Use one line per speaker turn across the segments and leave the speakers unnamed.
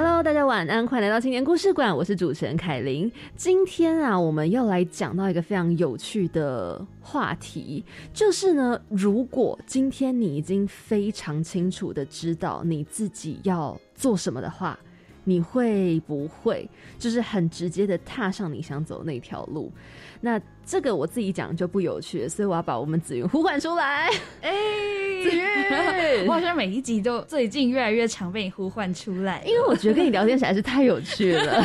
Hello，大家晚安，欢迎来到青年故事馆，我是主持人凯琳。今天啊，我们要来讲到一个非常有趣的话题，就是呢，如果今天你已经非常清楚的知道你自己要做什么的话，你会不会就是很直接的踏上你想走那条路？那这个我自己讲就不有趣了，所以我要把我们子云呼唤出来。
哎、
子云
我好像每一集都最近越来越常被你呼唤出来，
因为我觉得跟你聊天实在是太有趣了。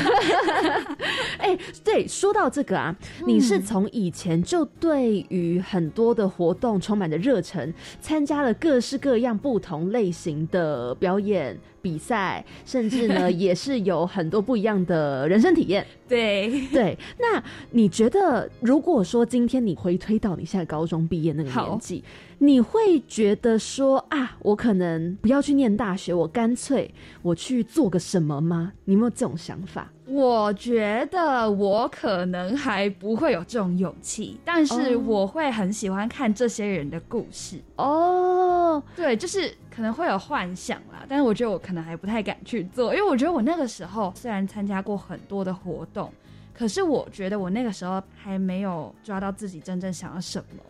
哎、对，说到这个啊，你是从以前就对于很多的活动充满着热忱，参加了各式各样不同类型的表演比赛，甚至呢也是有很多不一样的人生体验。
对，
对，那你觉得，如果说今天你回推到你现在高中毕业那个年纪，你会觉得说啊，我可能不要去念大学，我干脆我去做个什么吗？你有没有这种想法？
我觉得我可能还不会有这种勇气，但是
哦
我会很喜欢看这些人的故事。
哦，
对，就是可能会有幻想啦，但是我觉得我可能还不太敢去做，因为我觉得我那个时候虽然参加过很多的活动，可是我觉得我那个时候还没有抓到自己真正想要什么。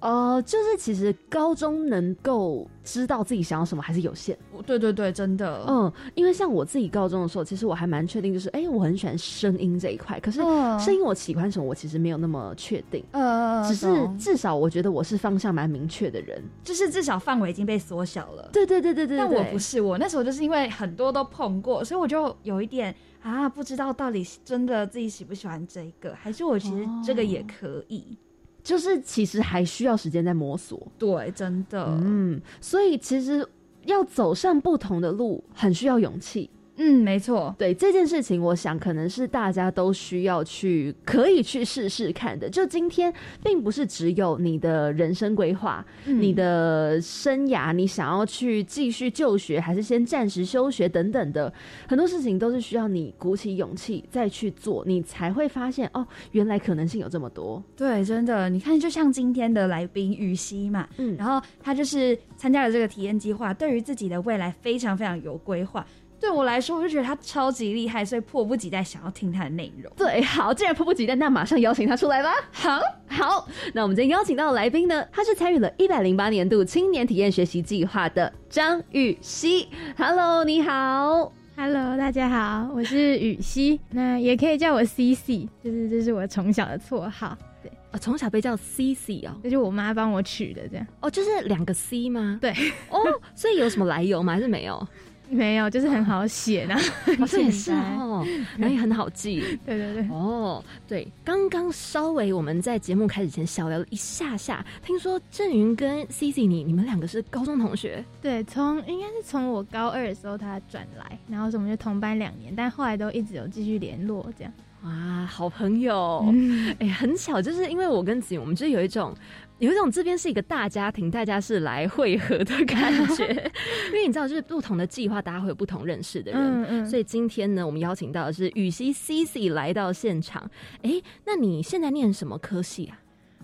呃，就是其实高中能够知道自己想要什么还是有限。
对对对，真的，
嗯，因为像我自己高中的时候，其实我还蛮确定，就是哎、我很喜欢声音这一块，可是
嗯
声音我喜欢什么，我其实没有那么确定。
呃，
只是至少我觉得我是方向蛮明确的人。
就是至少范围已经被缩小了。
对对对对对
但我不是，我那时候就是因为很多都碰过，所以我就有一点啊，不知道到底真的自己喜不喜欢这个，还是我其实这个也可以。
就是其实还需要时间在摸索。
对，真的，
嗯，所以其实要走上不同的路，很需要勇气。
嗯，没错，
对这件事情，我想可能是大家都需要去可以去试试看的。就今天，并不是只有你的人生规划、
嗯
你的生涯，你想要去继续就学，还是先暂时休学等等的，很多事情都是需要你鼓起勇气再去做，你才会发现哦，原来可能性有这么多。
对，真的，你看，就像今天的来宾雨熙嘛，
嗯
然后他就是参加了这个体验计划，对于自己的未来非常非常有规划。对我来说，我就觉得他超级厉害，所以迫不及待想要听他的内容。
对，好，既然迫不及待，那马上邀请他出来吧。
好，
好，那我们今天邀请到的来宾呢，他是参与了一百零八年度青年体验学习计划的张雨熙。Hello，你好。
Hello，大家好，我是雨熙，那也可以叫我 CC，就是这是我从小的绰号，对，
哦，从小被叫 CC 哦，
就是我妈帮我取的，这样
哦，就是两个 C 吗？
对，
哦，所以有什么来由吗？还是没有？
没有，就是很好写，然后 很
哦，这也
简
是
单，
哦，然后也很好记。
对对对，
哦，对，刚刚稍微我们在节目开始前小聊了一下下，听说郑云跟 CC 你你们两个是高中同学，
对，从应该是从我高二的时候他转来，然后是我们就同班两年，但后来都一直有继续联络，这样，
哇，好朋友。
嗯，
哎、很巧，就是因为我跟子云，我们就有一种有一种这边是一个大家庭，大家是来汇合的感觉。因为你知道，就是不同的计划，大家会有不同认识的人。
嗯嗯，
所以今天呢，我们邀请到的是雨熙 CC 来到现场。哎、那你现在念什么科系啊？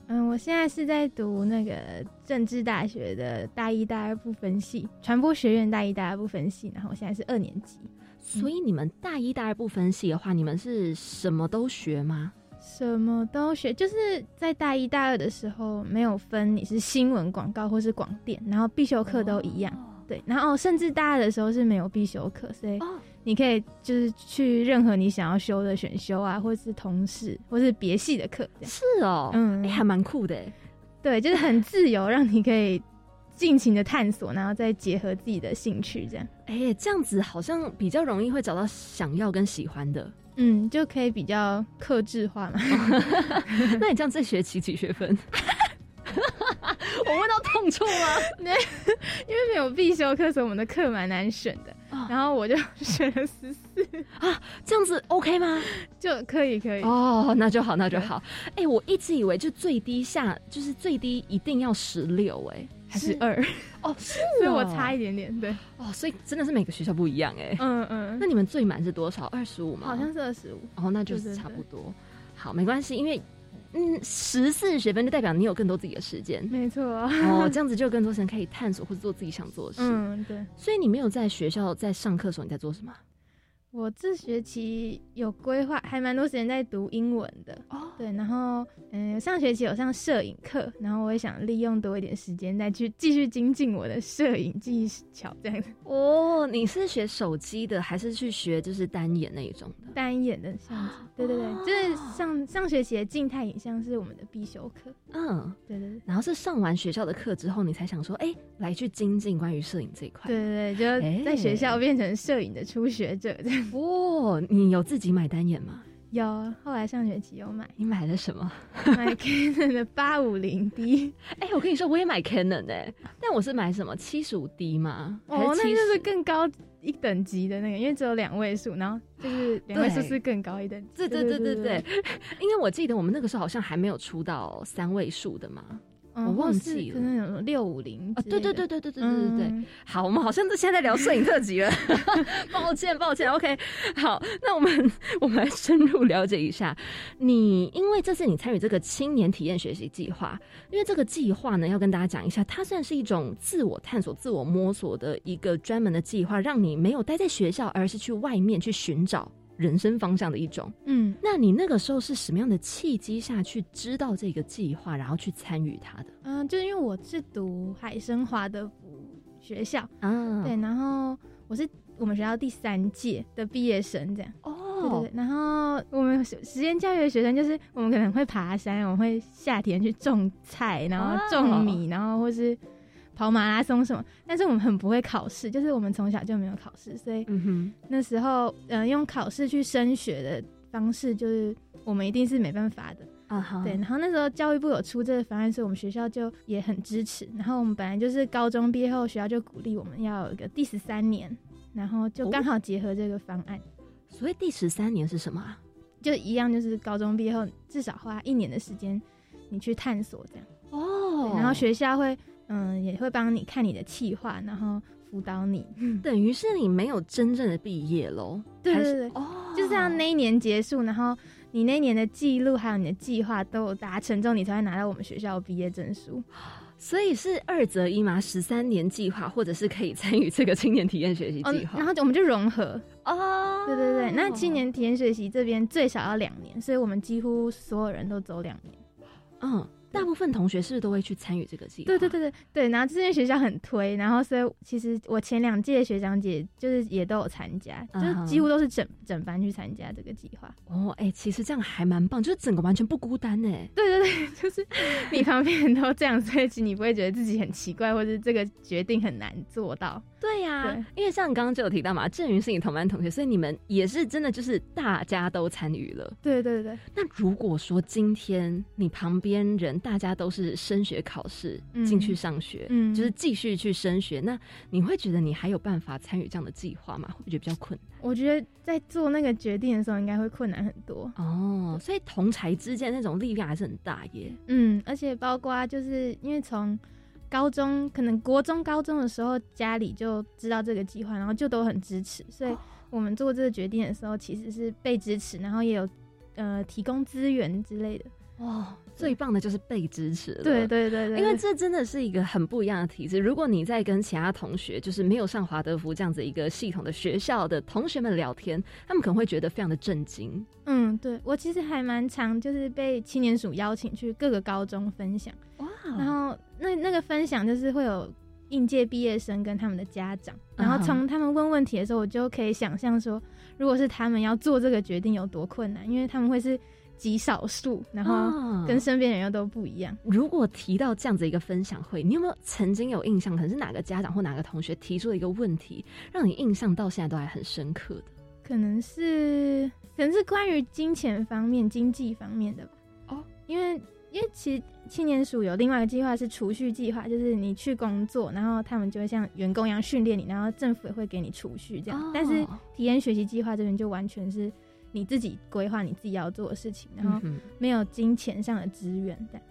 嗯，我现在是在读那个政治大学的大一、大二不分系，传播学院大一、大二不分系，然后我现在是二年级。
所以你们大一、大二不分系的话，你们是什么都学吗？
什么都学，就是在大一、大二的时候没有分你是新闻、广告或是广电，然后必修课都一样。对，然后甚至大二的时候是没有必修课，所以
哦
你可以就是去任何你想要修的选修啊，或是同事或是别系的课。
是哦，
嗯
哎、还蛮酷的哎。
对，就是很自由，让你可以尽情的探索，然后再结合自己的兴趣这样。
哎、这样子好像比较容易会找到想要跟喜欢的。
嗯，就可以比较克制化嘛。
那你这样这学期几学分？我问到痛处吗？
因为没有必修课，所以我们的课蛮难选的。
哦
然后我就选了十四啊，
这样子 OK 吗？
就可以可以。
哦，那就好，那就好。哎、我一直以为就最低下就是最低一定要十六，哎，
还是二，
哦，是
所以我
哦
差一点点。对，
哦，所以真的是每个学校不一样哎。
嗯嗯，
那你们最满是多少？二十五吗？
好像是二十五。
哦，那就是差不多。好，没关系，因为嗯，十四学分就代表你有更多自己的时间。
没错。
哦，这样子就有更多时间可以探索或者做自己想做的事。
嗯，对。
所以你没有在学校在上课的时候你在做什么？
我这学期有规划，还蛮多时间在读英文的。
哦，
对，然后嗯，上学期有上摄影课，然后我也想利用多一点时间再去继续精进我的摄影技巧，这样子
哦，你是学手机的，还是去学就是单眼那一种的？
单眼的相机。对对对，就是上上学期的静态影像是我们的必修课。
嗯，
对对对。
然后是上完学校的课之后，你才想说，哎、来去精进关于摄影这一块。
对对对，就在学校变成摄影的初学者这样。
哦，你有自己买单眼吗？
有，后来上学期有买
你买了什么？
买 Canon 的八五零 D。
哎、我跟你说，我也买 Canon 哎、但我是买什么七十五 D 吗？
哦，
是70
那就是更高一等级的那个，因为只有两位数，然后就是两位数是更高一等级。
对对对对对，因为我记得我们那个时候好像还没有出到三位数的嘛。
嗯
我忘记了
六五零
啊，对对对对对对对对对。
嗯
好，我们好像是现在在聊摄影特辑了，抱 歉 抱歉。OK，好，那我们我们来深入了解一下你，因为这次你参与这个青年体验学习计划，因为这个计划呢，要跟大家讲一下，它算是一种自我探索、自我摸索的一个专门的计划，让你没有待在学校，而是去外面去寻找人生方向的一种。
嗯，
那你那个时候是什么样的契机下去知道这个计划，然后去参与它的
嗯，就是因为我是读海生华德福学校，
啊？
对，然后我是我们学校第三届的毕业生，这样哦。对对
哦
对，然后我们实实验教育的学生就是我们可能会爬山，我们会夏天去种菜，然后种米，然后或是跑马拉松什么。但是我们很不会考试，就是我们从小就没有考试，所以那时候嗯、呃用考试去升学的方式，就是我们一定是没办法的。
啊哈，
对，然后那时候教育部有出这个方案，所以我们学校就也很支持。然后我们本来就是高中毕业后，学校就鼓励我们要有一个第十三年，然后就刚好结合这个方案。
所以第十三年是什么啊？
就一样，就是高中毕业后至少花一年的时间，你去探索这样。
哦
对然后学校会，嗯，也会帮你看你的计划，然后辅导你。
等于是你没有真正的毕业喽？
对对对，
哦，
就是这样，那一年结束，然后你那一年的记录还有你的计划都有达成之后，你才会拿到我们学校的毕业证书。
所以是二择一嘛，十三年计划，或者是可以参与这个青年体验学习
哦
计，划
然后我们就融合。
哦
对对对，那青年体验学习这边最少要两年，所以我们几乎所有人都走两年。
嗯，大部分同学是不是都会去参与这个计划？
对对对对对，然后这间学校很推，然后所以其实我前两届学长姐就是也都有参加，就是几乎都是整整班去参加这个计划。
哦，哎、其实这样还蛮棒，就是整个完全不孤单哎。
对对对，就是你旁边人都这样，所以其实你不会觉得自己很奇怪，或者这个决定很难做到。
对呀、
对
因为像你刚刚就有提到嘛，郑云是你同班同学，所以你们也是真的就是大家都参与了。
对对对，
那如果说今天你旁边人大家都是升学考试
嗯
进去上学，
嗯
就是继续去升学，那你会觉得你还有办法参与这样的计划吗？会不会觉得比较困难？
我觉得在做那个决定的时候，应该会困难很多。
哦，所以同才之间那种力量还是很大耶。
嗯，而且包括就是因为从高中，可能国中、高中的时候，家里就知道这个计划，然后就都很支持，所以我们做这个决定的时候，其实是被支持，然后也有呃提供资源之类的。
哇，最棒的就是被支持了。
对对对对，
因为这真的是一个很不一样的体制。如果你在跟其他同学，就是没有上华德福这样子一个系统的学校的同学们聊天，他们可能会觉得非常的震惊。
嗯，对我其实还蛮常就是被青年署邀请去各个高中分享，
哇，
然后那那个分享就是会有应届毕业生跟他们的家长，然后从他们问问题的时候，我就可以想象说，如果是他们要做这个决定有多困难，因为他们会是极少数，然后
啊
跟身边人又都不一样。
如果提到这样子一个分享会，你有没有曾经有印象？可能是哪个家长或哪个同学提出了一个问题，让你印象到现在都还很深刻的？
可能是可能是关于金钱方面、经济方面的吧。
哦，
因为因为其实青年署有另外一个计划是储蓄计划，就是你去工作，然后他们就会像员工一样训练你，然后政府也会给你储蓄这样。
哦
但是体验学习计划这边就完全是你自己规划你自己要做的事情，然后没有金钱上的资源这样。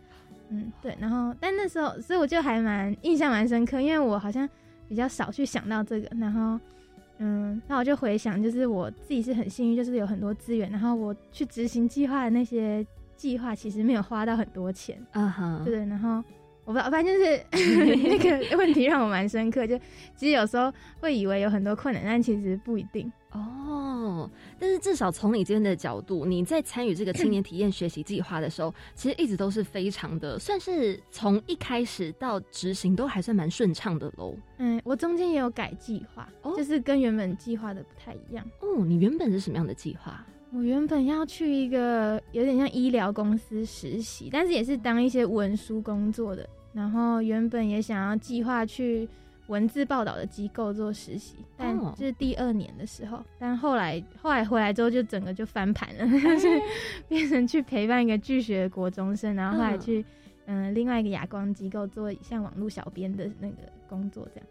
嗯，对。然后但那时候，所以我就还蛮印象蛮深刻，因为我好像比较少去想到这个，然后。嗯，那我就回想，就是我自己是很幸运，就是有很多资源，然后我去执行计划的那些计划，其实没有花到很多钱，
啊哈，
对，然后我不知道，反正就是 那个 问题让我蛮深刻。就其实有时候会以为有很多困难，但其实不一定。
哦，但是至少从你这边的角度，你在参与这个青年体验学习计划的时候，其实一直都是非常的，算是从一开始到执行都还算蛮顺畅的喽。
嗯，我中间也有改计划，
哦
就是跟原本计划的不太一样。
哦，你原本是什么样的计划？
我原本要去一个有点像医疗公司实习，但是也是当一些文书工作的。然后原本也想要计划去文字报道的机构做实习，但
哦
就是第二年的时候，但后来后来回来之后就整个就翻盘了，就是变成去陪伴一个拒学的国中生，然后后来去嗯、另外一个哑光机构做像网络小编的那个工作，这样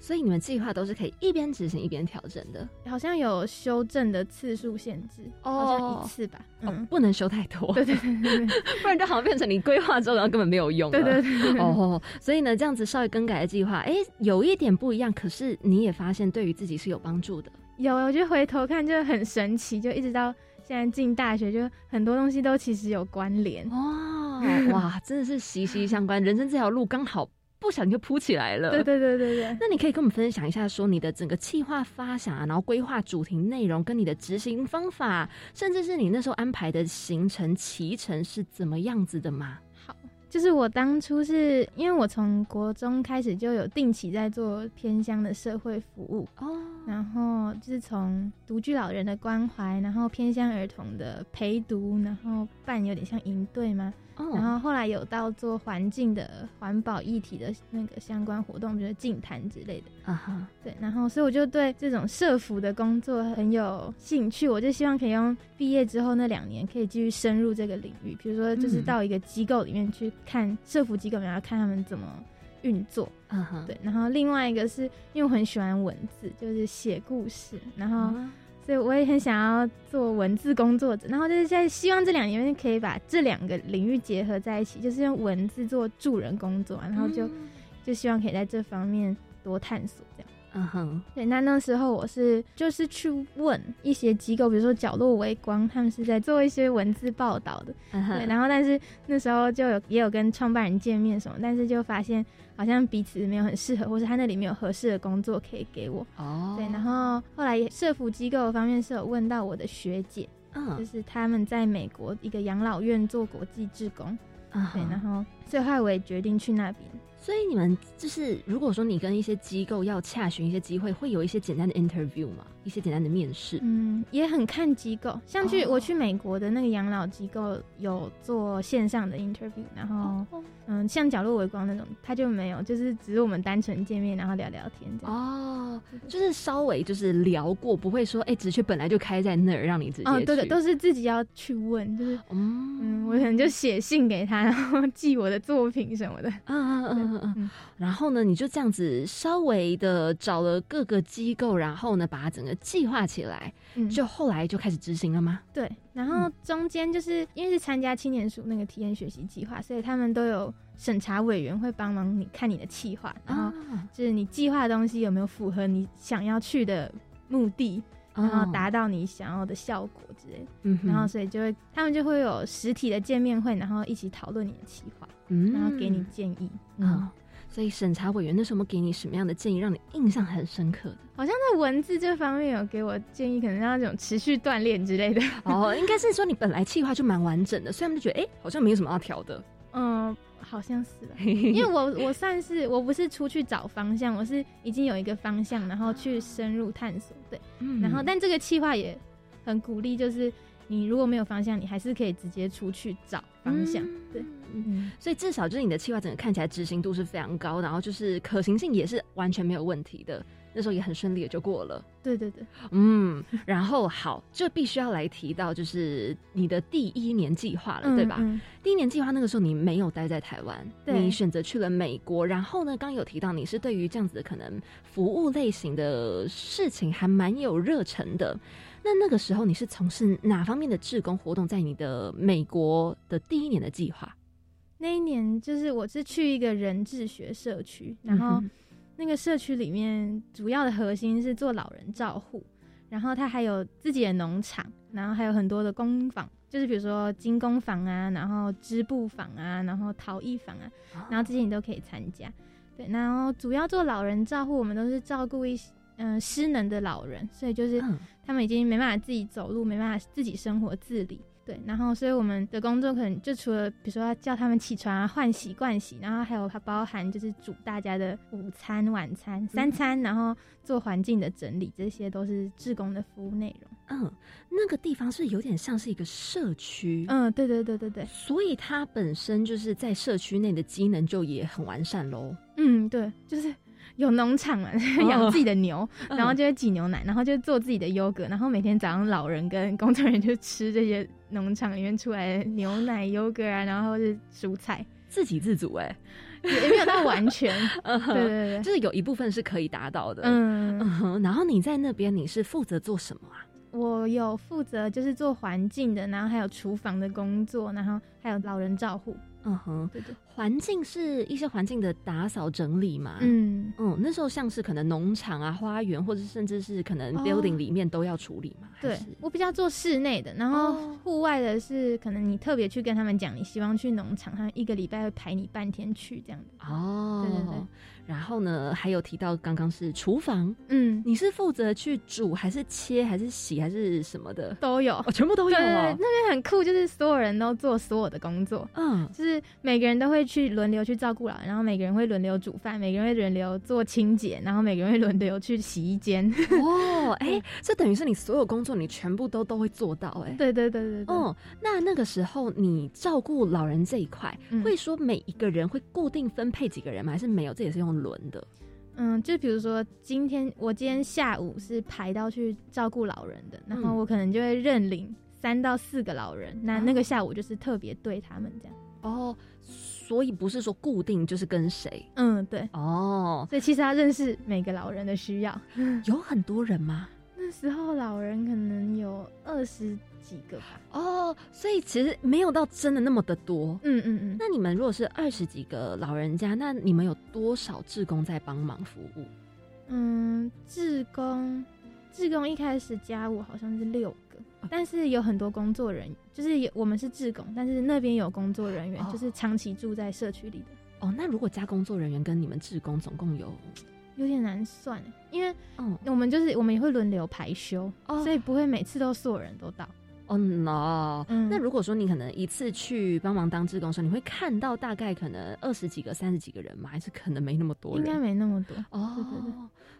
所以你们计划都是可以一边执行一边调整的。
好像有修正的次数限制，好像一次吧，
哦
嗯，，
不能修太多，
对对对
不然就好像变成你规划之后，然后根本没有用。
对对对对，
哦，所以呢，这样子稍微更改的计划，哎、有一点不一样，可是你也发现对于自己是有帮助的。
有，我就回头看就很神奇，就一直到现在进大学，就很多东西都其实有关联。
哦，哇，真的是息息相关，人生这条路刚好不想就扑起来了。
对对对对对，
那你可以跟我们分享一下，说你的整个计划发想啊，然后规划主题内容，跟你的执行方法，甚至是你那时候安排的行程骑程是怎么样子的吗？
好，就是我当初是因为我从国中开始就有定期在做偏乡的社会服务，
哦，
然后就是从独居老人的关怀，然后偏乡儿童的陪读，然后办有点像营队嘛，
哦，
然后后来有到做环境的环保议题的那个相关活动，比如净坛之类的。
啊哈，
对，然后所以我就对这种社服的工作很有兴趣，我就希望可以用毕业之后那两年可以继续深入这个领域，比如说就是
嗯。
到一个机构里面去看社服机构，然后看他们怎么运作。
啊哈，
对，然后另外一个是因为我很喜欢文字，就是写故事，然后
啊
所以我也很想要做文字工作者，然后就是在希望这两年可以把这两个领域结合在一起，就是用文字做助人工作，然后就、
嗯
就希望可以在这方面多探索这样。
嗯哼，
对，那那时候我是就是去问一些机构，比如说角落微光，他们是在做一些文字报道的，
嗯哼。
对，然后但是那时候就有也有跟创办人见面什么，但是就发现好像彼此没有很适合，或是他那里没有合适的工作可以给我，
哦，
对，然后后来社服机构方面是有问到我的学姐，嗯。就
嗯，
是他们在美国一个养老院做国际志工，
啊
对，然，后最后我也决定去那边。
所以你们就是如果说你跟一些机构要洽询一些机会，会有一些简单的 interview 吗？一些简单的面试？
嗯，也很看机构，像去、
哦
我去美国的那个养老机构有做线上的 interview，然后、嗯，像角落微光那种，他就没有，就是只是我们单纯见面，然后聊聊天这样。
哦，就是稍微就是聊过，不会说哎，职缺本来就开在那儿，让你直接
哦，对的，都是自己要去问，就是
嗯
嗯，我可能就写信给他，然后寄我的作品什么的。
嗯嗯嗯嗯嗯
嗯，
然后呢，你就这样子稍微的找了各个机构，然后呢，把它整个计划起来，
嗯，
就后来就开始执行了吗？
对，然后中间就是因为是参加青年署那个体验学习计划，所以他们都有审查委员会帮忙你看你的计划，然后
啊，
就是你计划的东西有没有符合你想要去的目的，然后达到你想要的效果之类的。
哦嗯，
然后所以就会他们就会有实体的见面会，然后一起讨论你的计划，
嗯
然后给你建议。
嗯，所以审查委员那时候给你什么样的建议，让你印象很深刻的？
好像在文字这方面有给我建议，可能要那种持续锻炼之类的。
哦，应该是说你本来计划就蛮完整的，所以他们就觉得哎、好像没有什么要调的。
嗯，好像是吧。因为我我算是我不是出去找方向，我是已经有一个方向，然后去深入探索。对，
嗯
然后但这个计划也很鼓励，就是你如果没有方向，你还是可以直接出去找方向。对，
嗯
嗯，
所以至少就是你的计划整个看起来执行度是非常高，然后就是可行性也是完全没有问题的。那时候也很顺利也就过了。
对对对，
嗯，然后好，就必须要来提到就是你的第一年计划了，对吧？
嗯
第一年计划那个时候你没有待在台湾，你选择去了美国。然后呢，刚刚有提到你是对于这样子的可能服务类型的事情还蛮有热忱的。那那个时候你是从事哪方面的志工活动？在你的美国的第一年的计划，
那一年就是我是去一个人智学社区，然后那个社区里面主要的核心是做老人照护，然后它还有自己的农场，然后还有很多的工坊，就是比如说精工坊啊，然后织布坊啊，然后陶艺坊啊，然后这些你都可以参加。对，然后主要做老人照护，我们都是照顾一些嗯、失能的老人，所以就是
嗯
他们已经没办法自己走路，没办法自己生活自理。对，然后所以我们的工作可能就除了比如说要叫他们起床啊、换洗、盥洗，然后还有它包含就是煮大家的午餐、晚餐、三餐，然后做环境的整理，这些都是志工的服务内容。
嗯，那个地方是有点像是一个社区，
嗯，对对对对对，
所以它本身就是在社区内的机能就也很完善喽。
嗯，对，就是有农场嘛，养自己的牛，
嗯。
然后就会挤牛奶，然后就做自己的优格，然后每天早上老人跟工作人员就吃这些农场里面出来的牛奶、优格啊，然后是蔬菜，
自给自足哎、
也也没有到完全，对对对
就是有一部分是可以达到的。
嗯，
嗯，然后你在那边你是负责做什么啊？
我有负责就是做环境的，然后还有厨房的工作，然后还有老人照护，
嗯哼，
对对，
环境是一些环境的打扫整理嘛。
嗯，
嗯，那时候像是可能农场啊、花园，或者甚至是可能
哦
building 里面都要处理嘛。哦
对我比较做室内的，然后
哦
户外的是可能你特别去跟他们讲你希望去农场，他一个礼拜会排你半天去这样子。
哦，
对对对。
然后呢，还有提到刚刚是厨房，
嗯，
你是负责去煮还是切还是洗还是什么的？
都有。
哦，全部都有
对对对，
哦。
那边很酷，就是所有人都做所有的工作，
嗯，
就是每个人都会去轮流去照顾老人，然后每个人会轮流煮饭，每个人会轮流做清洁，然后每个人会轮流去洗衣间。
哦，哎、这等于是你所有工作你全部都都会做到、哎。
对对对对对，
哦，那那个时候你照顾老人这一块，
嗯
会说每一个人会固定分配几个人吗？还是没有？这也是用轮的。
嗯，就比如说今天我今天下午是排到去照顾老人的，然后
嗯
我可能就会认领三到四个老人，那
哦
那个下午就是特别对他们这样。
哦，所以不是说固定就是跟谁
嗯，对，
哦，
所以其实他认识每个老人的需要。
有很多人吗？
那时候老人可能有二十几个吧。
哦，所以其实没有到真的那么的多。
嗯嗯嗯，
那你们如果是二十几个老人家，那你们有多少志工在帮忙服务？
嗯，志工，志工一开始加我好像是六个，但是有很多工作人员，就是有我们是志工，但是那边有工作人员，
哦
就是长期住在社区里的，
哦，那如果加工作人员跟你们志工总共有，
有点难算欸，因为
嗯，
我们就是我们也会轮流排休，
哦
所以不会每次都所有人都到。
哦 no，、
嗯
那如果说你可能一次去帮忙当志工的时候，你会看到大概可能二十几个、三十几个人吗？还是可能没那么多人？
应该没那么多。
哦，
对对对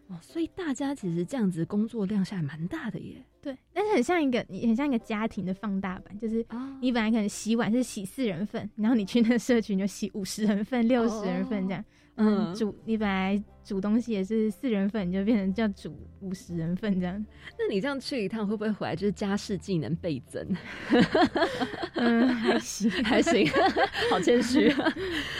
哦，所以大家其实这样子工作量下来蛮大的耶。
对，但是很像一个，你很像一个家庭的放大版，就是
啊
你本来可能洗碗是洗四人份，然后你去那个社区你就洗五十人份、六十人份这样。嗯，
嗯，
煮你本来煮东西也是四人份，你就变成叫煮五十人份这样。
那你这样去一趟会不会回来就是家事技能倍增？
嗯，还行。
还行，好谦虚。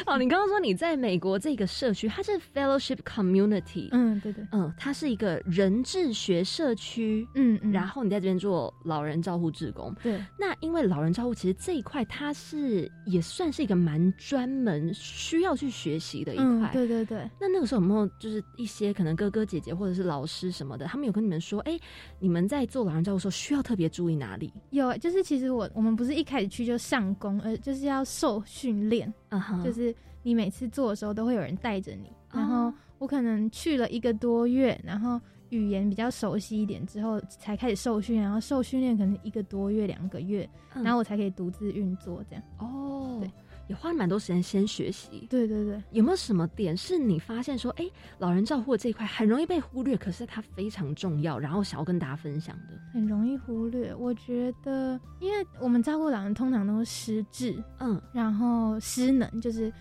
哦，你刚刚说你在美国这个社区，它是 Fellowship Community，嗯
对，对嗯，
它是一个人智学社区。
嗯嗯，
然后你在这边做老人照护志工，
对，
那因为老人照护其实这一块它是也算是一个蛮专门需要去学习的一
嗯
块。，
对对对，
那那个时候有没有就是一些可能哥哥姐姐或者是老师什么的，他们有跟你们说，哎、你们在做老人照顾的时候需要特别注意哪里？
有就是其实我我们不是一开始去就上工，而就是要受训练，
嗯哼。
就是你每次做的时候都会有人带着你，然后
哦。
我可能去了一个多月，然后语言比较熟悉一点之后才开始受训，然后受训练可能一个多月、两个月，
嗯。
然后我才可以独自运作这样。
哦。
对，
也花了蛮多时间先学习。
对对对，
有没有什么点是你发现说，哎、老人照护这一块很容易被忽略，可是它非常重要，然后想要跟大家分享的？
很容易忽略。我觉得，因为我们照顾老人通常都是失智，
嗯
然后失能，就是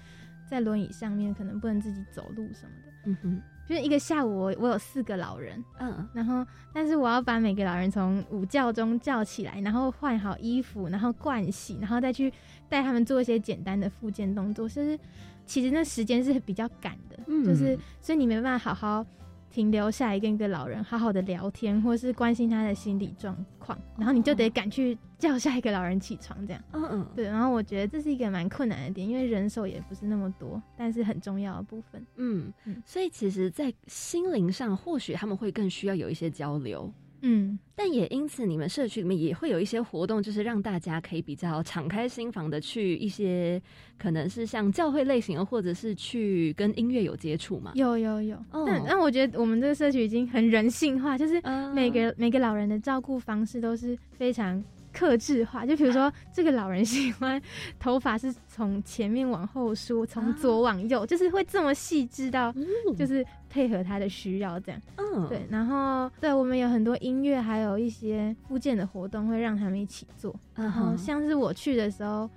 在轮椅上面可能不能自己走路什么的。
嗯哼，
就是一个下午我我有四个老人，
嗯，
然后但是我要把每个老人从午觉中叫起来，然后换好衣服，然后盥洗，然后再去带他们做一些简单的复健动作，就是其实那时间是比较赶的，
嗯
就是所以你没办法好好停留下来跟一个老人好好的聊天，或是关心他的心理状况，然后你就得赶去叫下一个老人起床这样。
嗯嗯，
对，然后我觉得这是一个蛮困难的点，因为人手也不是那么多，但是很重要的部分。
嗯
嗯，
所以其实，在心灵上，或许他们会更需要有一些交流。
嗯，
但也因此，你们社区里面也会有一些活动，就是让大家可以比较敞开心房的去一些可能是像教会类型的，或者是去跟音乐有接触嘛。
有有有。
哦
但但我觉得我们这个社区已经很人性化，就是
嗯
每个每个老人的照顾方式都是非常克制化。就比如说，这个老人喜欢头发是从前面往后梳，从左往右，就是会这么细致到，
嗯
就是配合他的需要这样。
嗯
对，然后对我们有很多音乐，还有一些附件的活动会让他们一起做。
嗯
然后像是我去的时候，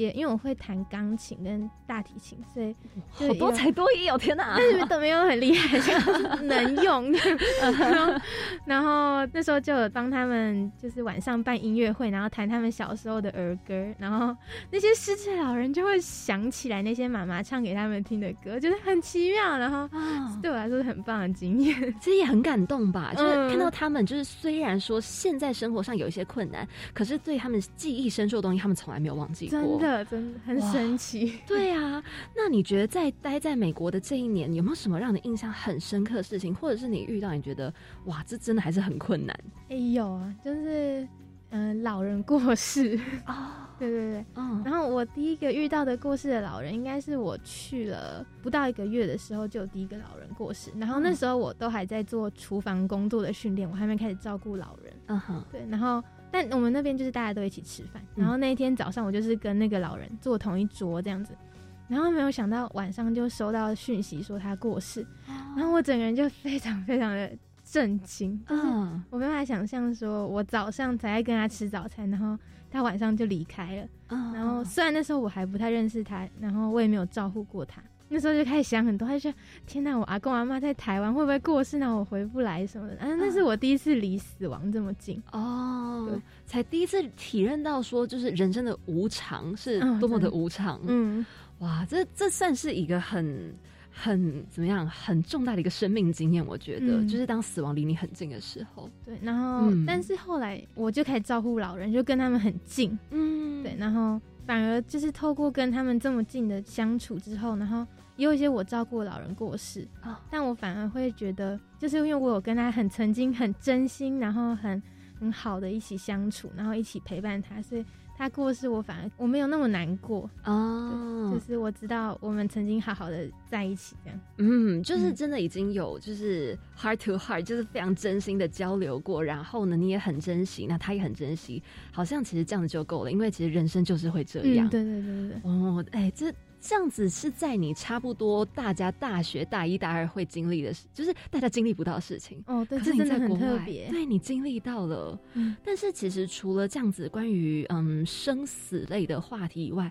也因为我会弹钢琴跟大提琴，所以
好多才多艺哦！天哪，
但是都没有很厉害，就 能用。然后，然后那时候就有帮他们，就是晚上办音乐会，然后弹他们小时候的儿歌，然后那些失智老人就会想起来那些妈妈唱给他们听的歌，觉得很奇妙。然后
啊，
对我来说是很棒的经验。
其实也很感动吧，就是
嗯
看到他们，就是虽然说现在生活上有一些困难，可是对他们记忆深处的东西，他们从来没有忘记过。
真的，真的很神奇。
对啊，那你觉得在待在美国的这一年，有没有什么让你印象很深刻的事情，或者是你遇到你觉得哇，这真的还是很困难
哎、有啊，就是嗯、呃老人过世，
啊？
对对对。
嗯
然后我第一个遇到的过世的老人，应该是我去了不到一个月的时候，就有第一个老人过世。然后那时候我都还在做厨房工作的训练，我还没开始照顾老人。
嗯哼，
对，然后但我们那边就是大家都一起吃饭，然后那一天早上我就是跟那个老人坐同一桌这样子。然后没有想到晚上就收到讯息说他过世，然后我整个人就非常非常的震惊，就是
嗯
我没办法想象，说我早上才在跟他吃早餐，然后他晚上就离开了。
嗯
然后虽然那时候我还不太认识他，然后我也没有照顾过他，那时候就开始想很多，他就说天哪，我阿公阿妈在台湾会不会过世，那我回不来什么的。啊，那是我第一次离死亡这么近。
哦，才第一次体认到说，就是人生的无常是
嗯
多么的无常。
嗯，
哇，这这算是一个很很怎么样，很重大的一个生命经验。我觉得，
嗯
就是当死亡离你很近的时候，
对。然后，
嗯
但是后来我就开始照顾老人，就跟他们很近，
嗯
对。然后反而就是透过跟他们这么近的相处之后，然后也有一些我照顾的老人过世，
哦
但我反而会觉得，就是因为我有跟他很曾经很真心，然后很很好的一起相处，然后一起陪伴他，所以他过世，我反而我没有那么难过，
哦，
就是我知道我们曾经好好的在一起，这样。
嗯，就是
嗯
真的已经有就是 heart to heart，就是非常真心的交流过，然后呢，你也很珍惜，那他也很珍惜，好像其实这样子就够了，因为其实人生就是会这样。
嗯，对对对对对，
哦，哎，这这样子是在你差不多大家大学大一大二会经历的事，就是大家经历不到的事情。
哦，对，
可是你
这真的很
在国外，
特别。
对你经历到了。
嗯
但是其实除了这样子关于嗯生死类的话题以外，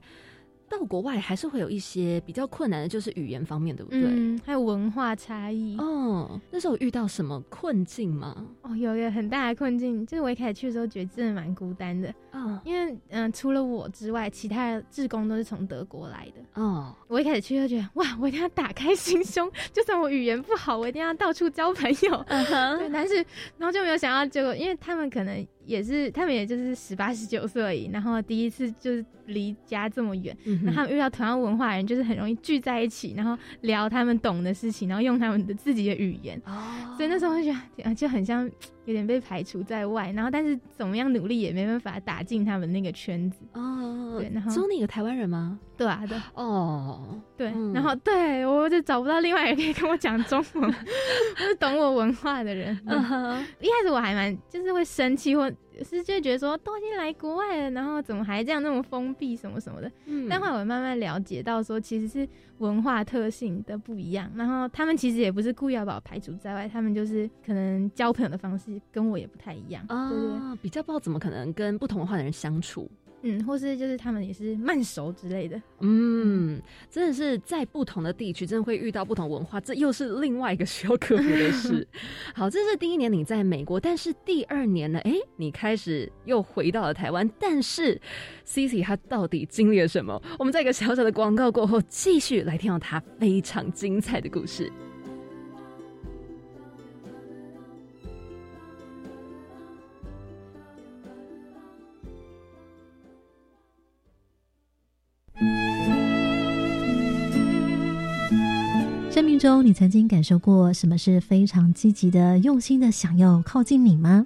到国外还是会有一些比较困难的，就是语言方面，对不对？
嗯，还有文化差异。
哦，那时候遇到什么困境吗？
哦，有一个很大的困境，就是我一开始去的时候觉得真的蛮孤单的，
哦
因为嗯、除了我之外，其他的志工都是从德国来的。
哦，
我一开始去就觉得，哇，我一定要打开心胸，就算我语言不好，我一定要到处交朋友。
嗯哼
对，但是然后就没有想到，结果因为他们可能也是，他们也就是十八十九岁而已，然后第一次就是离家这么远，
嗯
然后他们遇到同样文化的人，就是很容易聚在一起，然后聊他们懂的事情，然后用他们的自己的语言。
哦，
所以那时候就觉得呃就很像 有点被排除在外，然后但是怎么样努力也没办法打进他们那个圈子。
哦，
对然后
只有你一个台湾人吗？
对啊，对
哦，
对，
嗯
然后对我就找不到另外一个可以跟我讲中文，就是懂我文化的人。
嗯哼，
一开始我还蛮就是会生气，或是就会觉得说都已经来国外了，然后怎么还这样那么封闭什么什么的。
嗯
但后来我慢慢了解到说，其实是文化特性的不一样，然后他们其实也不是故意要把我排除在外，他们就是可能交朋友的方式跟我也不太一样。对对对。
啊，比较不知道怎么可能跟不同文化的人相处。
嗯，或是就是他们也是慢熟之类的。
嗯，真的是在不同的地区，真的会遇到不同文化，这又是另外一个需要克服的事。好，这是第一年你在美国，但是第二年呢？哎，你开始又回到了台湾，但是 Cici 他到底经历了什么？我们在一个小小的广告过后，继续来听到他非常精彩的故事。
生命中，你曾经感受过什么是非常积极的、用心的想要靠近你吗？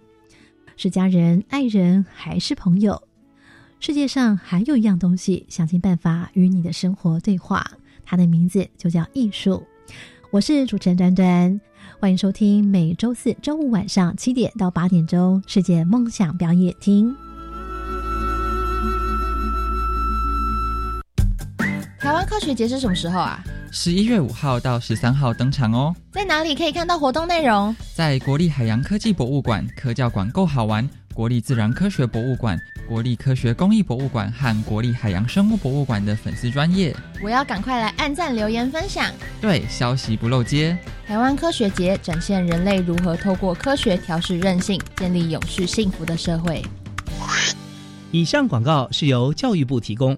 是家人、爱人，还是朋友？世界上还有一样东西，想尽办法与你的生活对话，它的名字就叫艺术。我是主持人端端，欢迎收听每周四周五晚上七点到八点钟《世界梦想表演厅》。
台湾科学节是什么时候啊？
十一月五号到十三号登场哦，
在哪里可以看到活动内容？
在国立海洋科技博物馆、科教馆够好玩，国立自然科学博物馆、国立科学工艺博物馆和国立海洋生物博物馆的粉丝专业。
我要赶快来按赞、留言、分享。
对，消息不漏接。
台湾科学节展现人类如何透过科学调试韧性，建立永续幸福的社会。
以上广告是由教育部提供。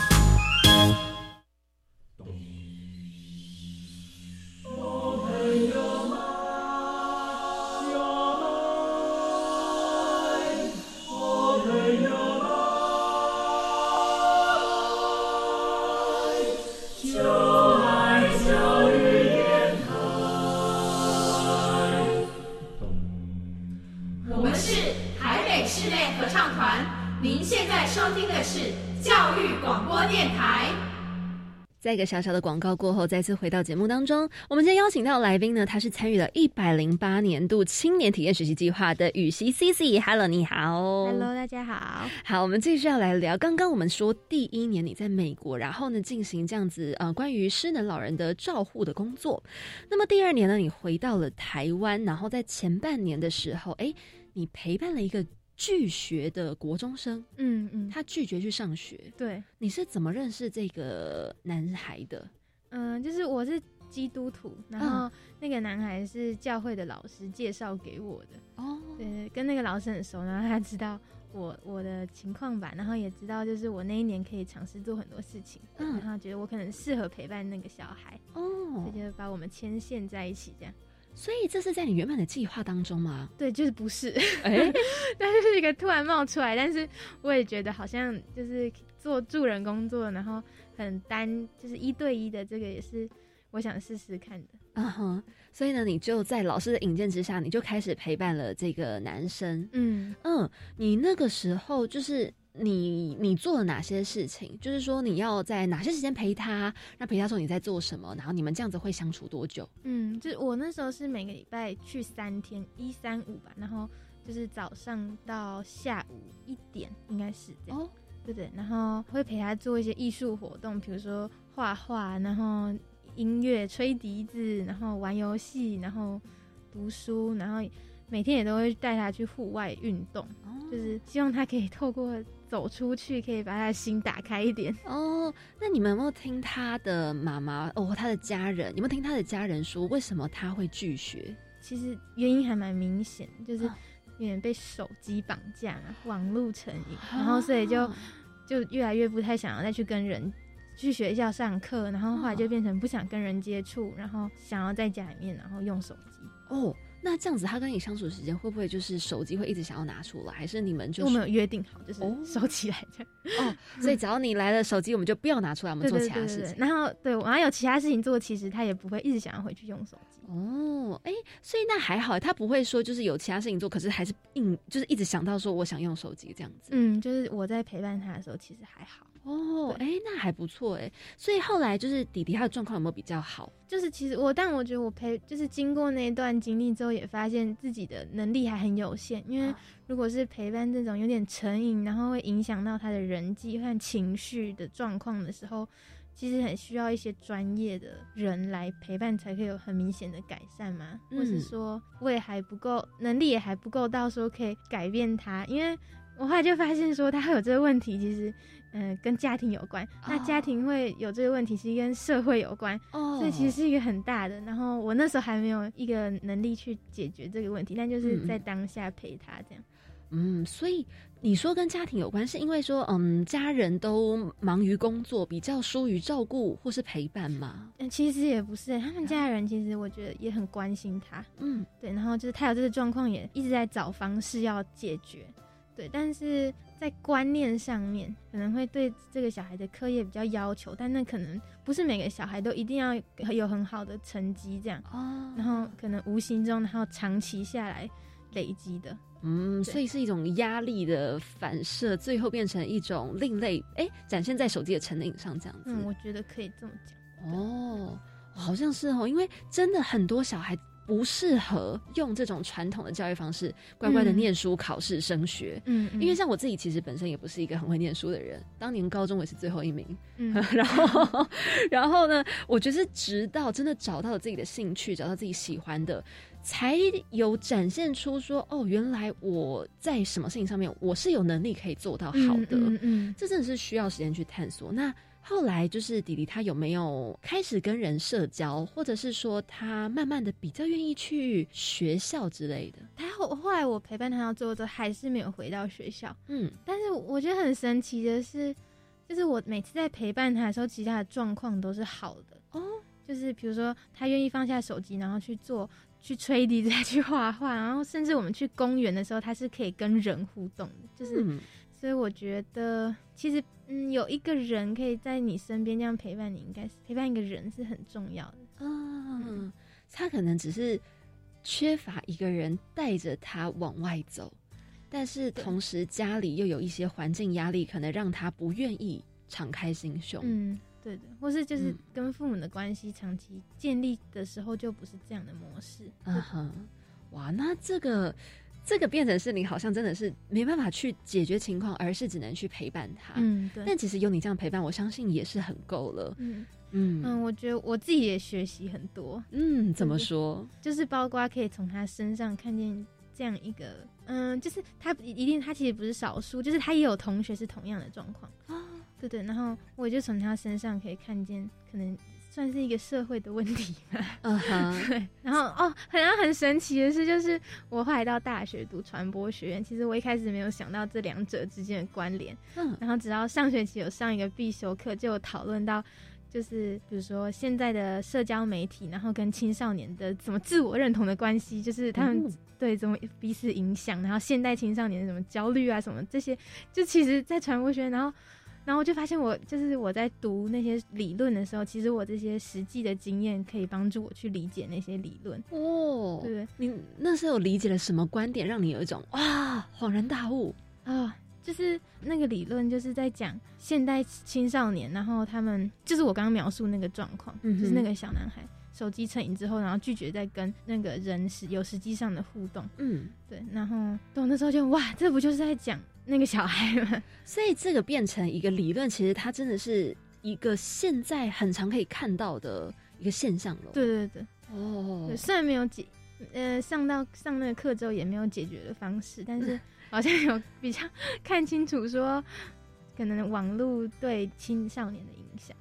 在一个小小的广告过后，再次回到节目当中。我们今天邀请到来宾呢，他是参与了一百零八年度青年体验学习计划的羽西 C C。Hello，你好。
Hello，大家好。
好，我们继续要来聊。刚刚我们说第一年你在美国，然后呢进行这样子呃关于失能老人的照护的工作。那么第二年呢，你回到了台湾，然后在前半年的时候，哎，你陪伴了一个。拒学的国中生，
嗯嗯，
他拒绝去上学。
对，
你是怎么认识这个男孩的？
嗯，就是我是基督徒，然后那个男孩是教会的老师介绍给我的。哦，对，跟那个老师很熟，然后他知道我我的情况吧，然后也知道就是我那一年可以尝试做很多事情，嗯，然后觉得我可能适合陪伴那个小孩，哦，所以就把我们牵线在一起，这样。
所以这是在你原本的计划当中吗？
对，就是不是，哎，但是是一个突然冒出来，但是我也觉得好像就是做助人工作，然后很单，就是一对一的，这个也是我想试试看的。嗯
哼，所以呢，你就在老师的引荐之下，你就开始陪伴了这个男生。嗯嗯，你那个时候就是。你你做了哪些事情？就是说你要在哪些时间陪他？那陪他说你在做什么？然后你们这样子会相处多久？
嗯，就我那时候是每个礼拜去三天，一三五吧。然后就是早上到下午一点，应该是这样。哦，对对。然后会陪他做一些艺术活动，比如说画画，然后音乐、吹笛子，然后玩游戏，然后读书，然后每天也都会带他去户外运动，就是希望他可以透过。走出去可以把他的心打开一点
哦。那你们有没有听他的妈妈哦，他的家人有没有听他的家人说为什么他会拒学？
其实原因还蛮明显，就是有点被手机绑架，网络成瘾，然后所以就就越来越不太想要再去跟人去学校上课，然后后来就变成不想跟人接触，然后想要在家里面然后用手机
哦。那这样子，他跟你相处的时间会不会就是手机会一直想要拿出来，还是你们就
我们有约定好，就是收起来这样
哦。所以只要你来了，手机我们就不要拿出来，我们做其他事情。
然后对，然后有其他事情做，其实他也不会一直想要回去用手机。
哦，哎，所以那还好，他不会说就是有其他事情做，可是还是硬就是一直想到说我想用手机这样子。
嗯，就是我在陪伴他的时候，其实还好。
哦，哎、那还不错哎。所以后来就是弟弟他的状况有没有比较好？
就是其实我，但我觉得我陪，就是经过那一段经历之后，也发现自己的能力还很有限。因为如果是陪伴这种有点成瘾，然后会影响到他的人际和情绪的状况的时候，其实很需要一些专业的人来陪伴，才可以有很明显的改善嘛。
嗯
或是说我也还不够，能力也还不够到说可以改变他，因为我后来就发现说他会有这个问题，其实嗯、呃跟家庭有关。那
哦
家庭会有这个问题，其实跟社会有关。
哦
所以其实是一个很大的，然后我那时候还没有一个能力去解决这个问题，但就是在当下陪他这样。
嗯，所以你说跟家庭有关，是因为说嗯家人都忙于工作，比较疏于照顾或是陪伴吗？
嗯，其实也不是，他们家人其实我觉得也很关心他，
嗯。
对，然后就是他有这个状况，也一直在找方式要解决，对，但是在观念上面可能会对这个小孩的课业比较要求，但那可能不是每个小孩都一定要有很好的成绩这样，
哦。
然后可能无形中然后长期下来累积的。
嗯，所以是一种压力的反射，最后变成一种另类，哎、展现在手机的成瘾上这样子。
嗯，我觉得可以这么讲。
哦，好像是哦，因为真的很多小孩不适合用这种传统的教育方式，乖乖的
嗯
念书、考试、升学。
嗯，嗯
因为像我自己，其实本身也不是一个很会念书的人，当年高中我也是最后一名。
嗯
然后，然后呢，我觉得是直到真的找到了自己的兴趣，找到自己喜欢的，才有展现出说，哦，原来我在什么事情上面我是有能力可以做到好的。
嗯嗯
这真的是需要时间去探索。那后来就是弟弟他有没有开始跟人社交，或者是说他慢慢的比较愿意去学校之类的？
他后后来我陪伴他到最后都还是没有回到学校，
嗯，
但是我觉得很神奇的是，就是我每次在陪伴他的时候，其实他的状况都是好的
哦。
就是比如说他愿意放下手机，然后去做去吹笛子，再 去画画，然后甚至我们去公园的时候，他是可以跟人互动的，就是。
嗯
所以我觉得，其实，嗯，有一个人可以在你身边这样陪伴你，应该是陪伴一个人是很重要的。
啊，他可能只是缺乏一个人带着他往外走，但是同时家里又有一些环境压力，可能让他不愿意敞开心胸。
嗯，对的，或是就是
嗯
跟父母的关系长期建立的时候，就不是这样的模式。
嗯哼，哇，那这个这个变成是你好像真的是没办法去解决情况，而是只能去陪伴他。
嗯，对。
但其实有你这样陪伴，我相信也是很够了。
嗯
嗯
嗯，我觉得我自己也学习很多，
嗯，怎么说？
就是包括可以从他身上看见这样一个，嗯，就是他一定他其实不是少数，就是他也有同学是同样的状况
啊
对对，然后我就从他身上可以看见，可能算是一个社会的问题吧。
嗯哼，
对，然后哦，好像很神奇的是，就是我后来到大学读传播学院，其实我一开始没有想到这两者之间的关联，
嗯
然后直到上学期有上一个必修课，就有讨论到，就是比如说现在的社交媒体，然后跟青少年的怎么自我认同的关系，就是他们
嗯
对怎么彼此影响，然后现代青少年什么焦虑啊什么这些，就其实，在传播学院，然后。然后我就发现我，就是我在读那些理论的时候，其实我这些实际的经验可以帮助我去理解那些理论。
哦
对对？
你那时候理解了什么观点，让你有一种哇恍然大悟？
啊、就是那个理论，就是在讲现代青少年，然后他们就是我刚刚描述那个状况，
嗯
就是那个小男孩手机成瘾之后，然后拒绝再跟那个人是有实际上的互动，
嗯，
对，然后对我那时候就哇，这不就是在讲那个小孩吗？
所以这个变成一个理论，其实它真的是一个现在很常可以看到的一个现象了。
对对对，
哦
对，虽然没有解，呃，上到上那个课之后也没有解决的方式，但是 好像有比较看清楚说，可能网络对青少年的影响。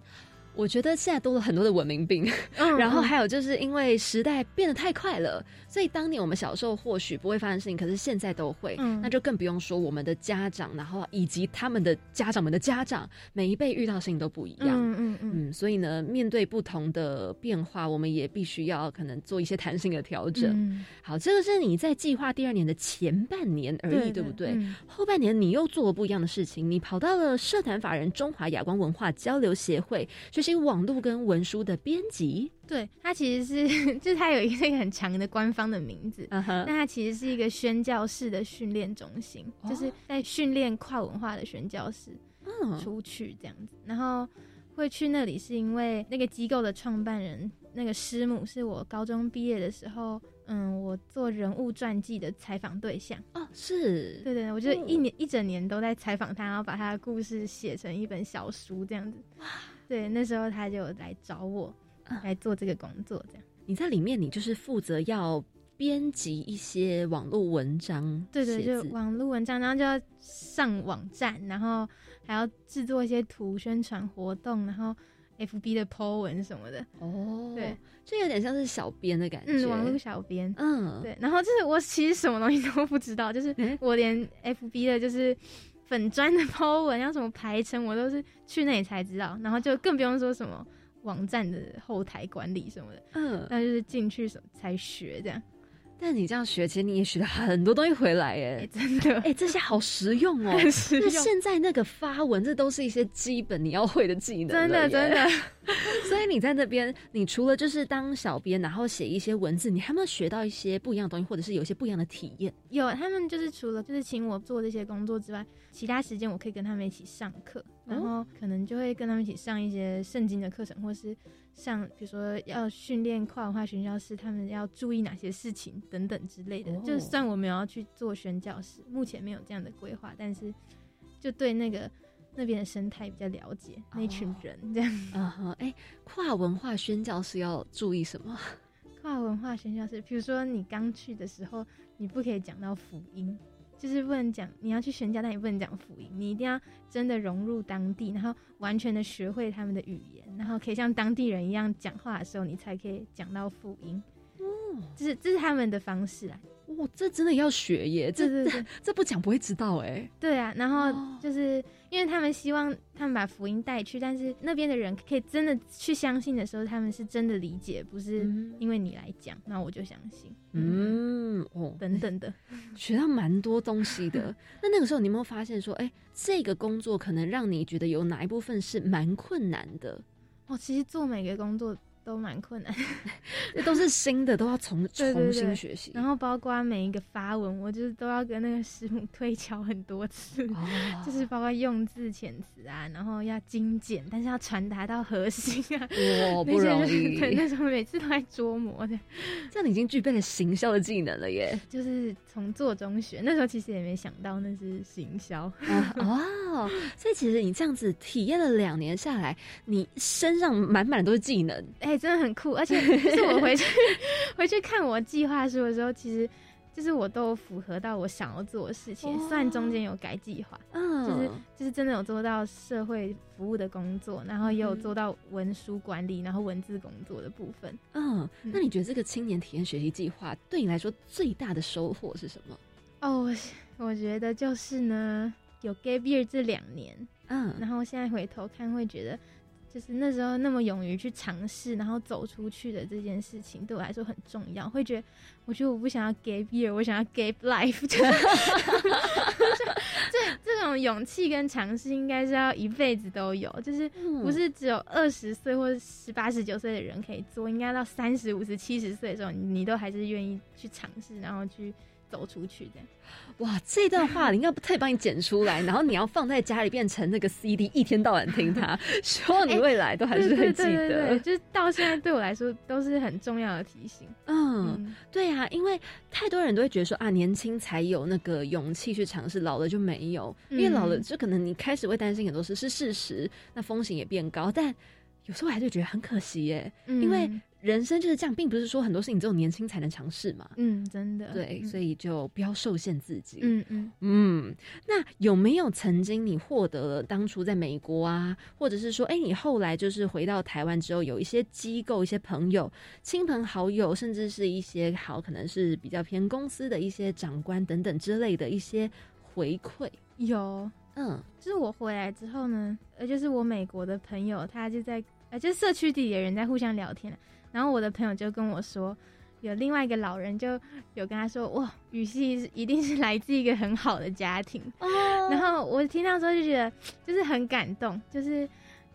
我觉得现在多了很多的文明病，
嗯
然后
嗯
还有就是因为时代变得太快了，所以当年我们小时候或许不会发生事情，可是现在都会，
嗯
那就更不用说我们的家长，然后以及他们的家长们的家长，每一辈遇到的事情都不一样。
嗯嗯嗯，
嗯，所以呢，面对不同的变化，我们也必须要可能做一些弹性的调整。
嗯
好，这个是你在计划第二年的前半年而已，对不对？
嗯
后半年你又做了不一样的事情，你跑到了社团法人中华亚光文化交流协会学习网络跟文书的编辑。
对，它其实是 就是它有一个很强的官方的名字。
嗯哼
那它其实是一个宣教士的训练中心，
哦
就是在训练跨文化的宣教士。
嗯，
出去这样子，然后会去那里是因为那个机构的创办人那个师母是我高中毕业的时候，嗯，我做人物传记的采访对象。
哦，是，
对对对，我就一年、一整年都在采访他，然后把他的故事写成一本小书这样子。对，那时候他就来找我来做这个工作，这样。
你在里面，你就是负责要编辑一些网络文章，
对对，就网络文章，然后就要上网站，然后还要制作一些图宣传活动，然后 FB 的 po 文什么的。
哦，
对，
就有点像是小编的感觉，
嗯，网络小编。
嗯，
对，然后就是我其实什么东西都不知道，就是
嗯
我连 FB 的就是粉砖的 po 文要什么排程，我都是去那里才知道，然后就更不用说什么网站的后台管理什么的，
嗯，
那就是进去什才学这样。
但你这样学，其实你也学了很多东西回来
哎、
耶。
真的，
哎、这些好实用哦！
很实用，
那现在那个发文，这都是一些基本你要会的技能
真的真的。
所以你在那边，你除了就是当小编，然后写一些文字，你还有没有学到一些不一样的东西，或者是有一些不一样的体验？
有他们就是除了就是请我做这些工作之外，其他时间我可以跟他们一起上课，然后可能就会跟他们一起上一些圣经的课程，或是上比如说要训练跨文化宣教师，他们要注意哪些事情等等之类的。
哦
就算我没有要去做宣教师，目前没有这样的规划，但是就对那个那边的生态比较了解，那群人 这样。
嗯哼，哎，跨文化宣教师要注意什么？
跨文化宣教师，比如说你刚去的时候，你不可以讲到福音，就是不能讲你要去宣教，但你不能讲福音，你一定要真的融入当地，然后完全的学会他们的语言，然后可以像当地人一样讲话的时候，你才可以讲到福音。
哦，
这是这是他们的方式啊，
哇，这真的要学耶！这
对对对
这不讲不会知道哎。
对啊，然后
哦
就是因为他们希望他们把福音带去，但是那边的人可以真的去相信的时候，他们是真的理解，不是
嗯
因为你来讲，那我就相信，
嗯，哦，
等等的。
学到蛮多东西的。那那个时候，你有没有发现说，哎、这个工作可能让你觉得有哪一部分是蛮困难的？
哦，其实做每个工作都蛮困难，
这 都是新的，都要重重新学习。
然后包括每一个发文，我就是都要跟那个师母推敲很多次，
哦
就是包括用字遣词啊，然后要精简，但是要传达到核心啊，
哇，不容
就是
易。
对，那时候每次都在琢磨的，
这样你已经具备了行销的技能了耶！
就是从做中学。那时候其实也没想到那是行销，
啊哦，所以其实你这样子体验了两年下来，你身上满满都是技能。
哎、真的很酷。而且 就是我回去 回去看我计划书的时候，其实就是我都符合到我想要做的事情，虽然中间有改计划。
嗯，
就是就是真的有做到社会服务的工作，然后也有做到文书管理，然后文字工作的部分。
嗯，那你觉得这个青年体验学习计划对你来说最大的收获是什么？
哦，我我觉得就是呢，有 gap year 这两年，
嗯
然后现在回头看会觉得。就是那时候那么勇于去尝试，然后走出去的这件事情对我来说很重要。会觉得，我觉得我不想要 gap year，我想要 gap life 就。这这种勇气跟尝试应该是要一辈子都有，就是
嗯
不是只有二十岁或者十八十九岁的人可以做，应该到三十五十七十岁的时候，你你都还是愿意去尝试，然后去走出去的。
哇，这段话你应该特意帮你剪出来，然后你要放在家里变成那个 CD，一天到晚听它。希望你未来都还是会记
对对对对
得
对，。就是到现在对我来说都是很重要的提醒。
嗯，
嗯，
对呀、因为太多人都会觉得说啊，年轻才有那个勇气去尝试，老了就没有。因为老了
嗯
就可能你开始会担心很多事是事实，那风险也变高，但有时候还是觉得很可惜耶，因为
嗯
人生就是这样，并不是说很多事情只有年轻才能尝试嘛。
嗯，真的
对，
嗯
所以就不要受限自己。
嗯嗯
嗯，那有没有曾经你获得了当初在美国啊，或者是说，哎、你后来就是回到台湾之后，有一些机构、一些朋友、亲朋好友，甚至是一些好可能是比较偏公司的一些长官等等之类的一些回馈？
有。
嗯，
就是我回来之后呢，呃，就是我美国的朋友，他就在呃，就是社区里的人在互相聊天，然后我的朋友就跟我说，有另外一个老人就有跟他说，哇，雨熙一定是来自一个很好的家庭，
哦。
然后我听到之后就觉得就是很感动，就是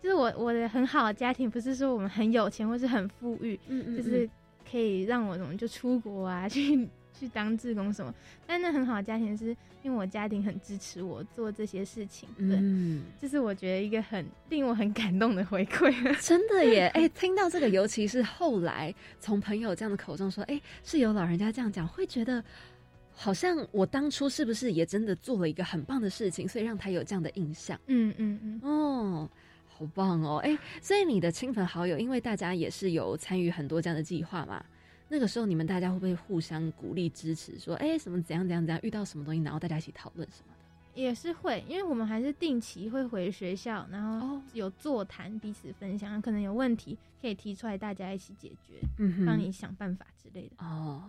就是我我的很好的家庭，不是说我们很有钱或是很富裕，
嗯嗯
就是可以让我怎么就出国啊，去去当志工什么。但那很好的家庭是因为我家庭很支持我做这些事情，对，
嗯，
这是我觉得一个很令我很感动的回馈。
真的耶！哎、听到这个，尤其是后来从朋友这样的口中说，哎、是有老人家这样讲，会觉得好像我当初是不是也真的做了一个很棒的事情，所以让他有这样的印象。
嗯嗯嗯，
哦，好棒哦！哎、所以你的亲朋好友，因为大家也是有参与很多这样的计划嘛，那个时候你们大家会不会互相鼓励支持，说，哎、什么怎样怎样怎样，遇到什么东西，然后大家一起讨论什么？
也是会，因为我们还是定期会回学校，然后
哦
有座谈，彼此分享，可能有问题可以提出来，大家一起解决，
嗯哼
帮你想办法之类的。
哦，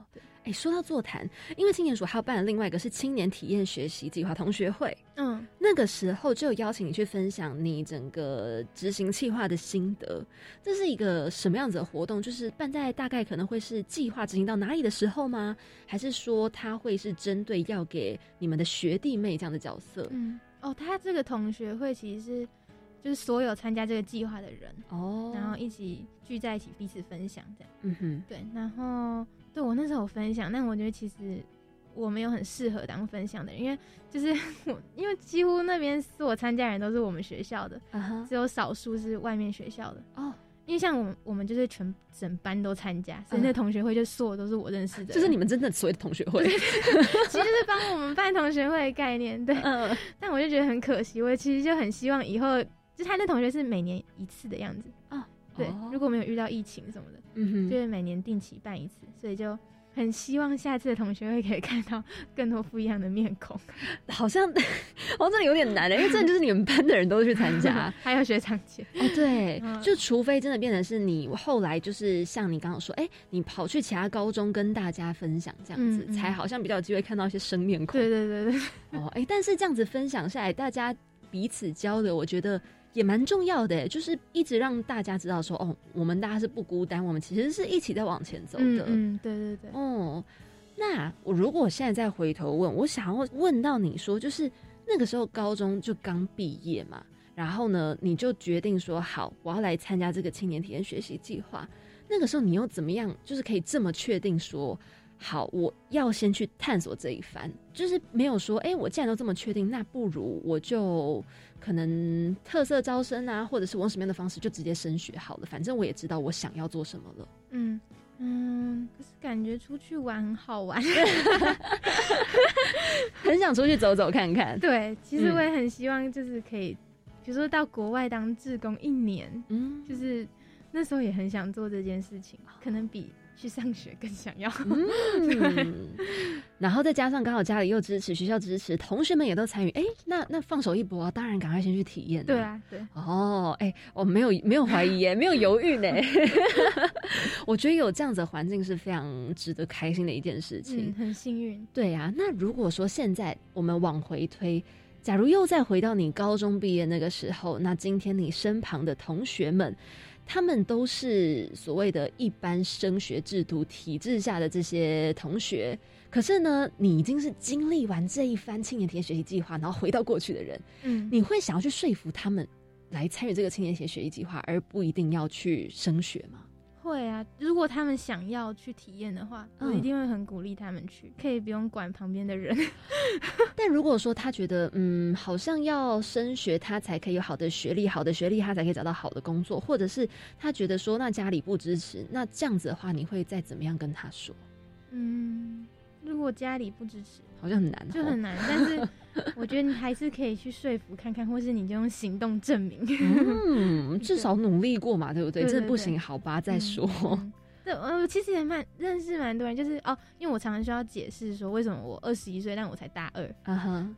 哎、说到座谈，因为青年署还有办了另外一个是青年体验学习计划同学会，
嗯，
那个时候就有邀请你去分享你整个执行计划的心得。这是一个什么样子的活动？就是办在大概可能会是计划执行到哪里的时候吗？还是说它会是针对要给你们的学弟妹这样的角色？
嗯，哦，他这个同学会其实是就是所有参加这个计划的人，
哦，
然后一起聚在一起，彼此分享这样。
嗯哼，
对，然后对我那时候有分享，但我觉得其实我没有很适合当分享的人，因为就是 我，因为几乎那边是我参加人都是我们学校的，只有少数是外面学校的。
哦，
因为像我们，我们就是全整班都参加，所以
嗯。
那同学会就所有都是我认识的人，
就是你们真的所谓的同学会，
其实就是帮我们办同学会的概念，对。
嗯，
但我就觉得很可惜，我其实就很希望以后，就他那同学是每年一次的样子。啊，对。
哦
如果没有遇到疫情什么的，
嗯哼，
就是每年定期办一次，所以就很希望下次的同学会可以看到更多不一样的面孔，
好像 哦，这里有点难的，因为真的就是你们班的人都去参加，
还有学长姐，
哦，对，
嗯
就除非真的变成是你后来就是像你刚刚说，哎、你跑去其他高中跟大家分享这样子，
嗯嗯。
才好像比较有机会看到一些生面孔。
对对对对，
哦，哎、但是这样子分享下来，大家彼此交流，我觉得也蛮重要的，哎就是一直让大家知道说，哦，我们大家是不孤单，我们其实是一起在往前走的。
嗯嗯，对对对，
哦，那我如果现在再回头问，我想要问到你说，就是那个时候高中就刚毕业嘛，然后呢，你就决定说好，我要来参加这个青年体验学习计划。那个时候你又怎么样，就是可以这么确定说，好，我要先去探索这一番，就是没有说，哎、我既然都这么确定，那不如我就可能特色招生啊，或者是我用什么样的方式就直接升学好了，反正我也知道我想要做什么了。
嗯嗯，可是感觉出去玩很好玩，
很想出去走走看看。
对，其实
嗯
我也很希望就是可以，比如说到国外当志工一年，
嗯，
就是那时候也很想做这件事情，可能比去上学更想要。
嗯，然后再加上刚好家里又支持，学校支持，同学们也都参与，哎、那那放手一搏啊，当然赶快先去体验。
对，啊，对，
哦，哎、我没有没有怀疑耶，没有犹豫呢。我觉得有这样子的环境是非常值得开心的一件事情。
嗯，很幸运。
对啊，那如果说现在我们往回推，假如又再回到你高中毕业那个时候，那今天你身旁的同学们，他们都是所谓的一般升学制度体制下的这些同学，可是呢，你已经是经历完这一番青年体验学习计划，然后回到过去的人，
嗯，
你会想要去说服他们来参与这个青年体验学习计划，而不一定要去升学吗？
会啊，如果他们想要去体验的话，我
嗯
一定会很鼓励他们去，可以不用管旁边的人。
但如果说他觉得，嗯，好像要升学，他才可以有好的学历，好的学历他才可以找到好的工作，或者是他觉得说，那家里不支持，那这样子的话，你会再怎么样跟他说？
嗯，如果家里不支持，
好像很难、哦，
就很难。但是 我觉得你还是可以去说服看看，或是你就用行动证明。
嗯，至少努力过嘛，对不对？这不行，好吧，再说。
嗯对，我其实也蛮认识蛮多人，就是哦，因为我常常需要解释说为什么我二十一岁，但我才大二，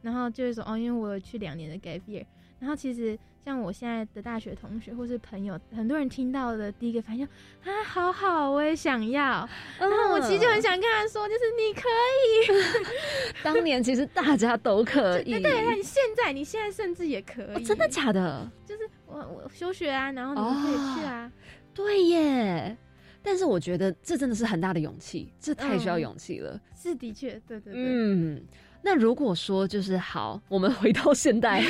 然后就是说哦，因为我有去两年的 gap year，然后其实像我现在的大学同学或是朋友，很多人听到的第一个反应啊，好好，我也想要，然后我其实就很想跟他说，就是你可以，
当年其实大家都可以，
对你现在你现在甚至也可以，
哦真的假的？
就是我我休学啊，然后你们可以去啊，
对耶。但是我觉得这真的是很大的勇气，这太需要
嗯。
勇气了。
是的确，对对对，
嗯，那如果说就是好，我们 回到现代，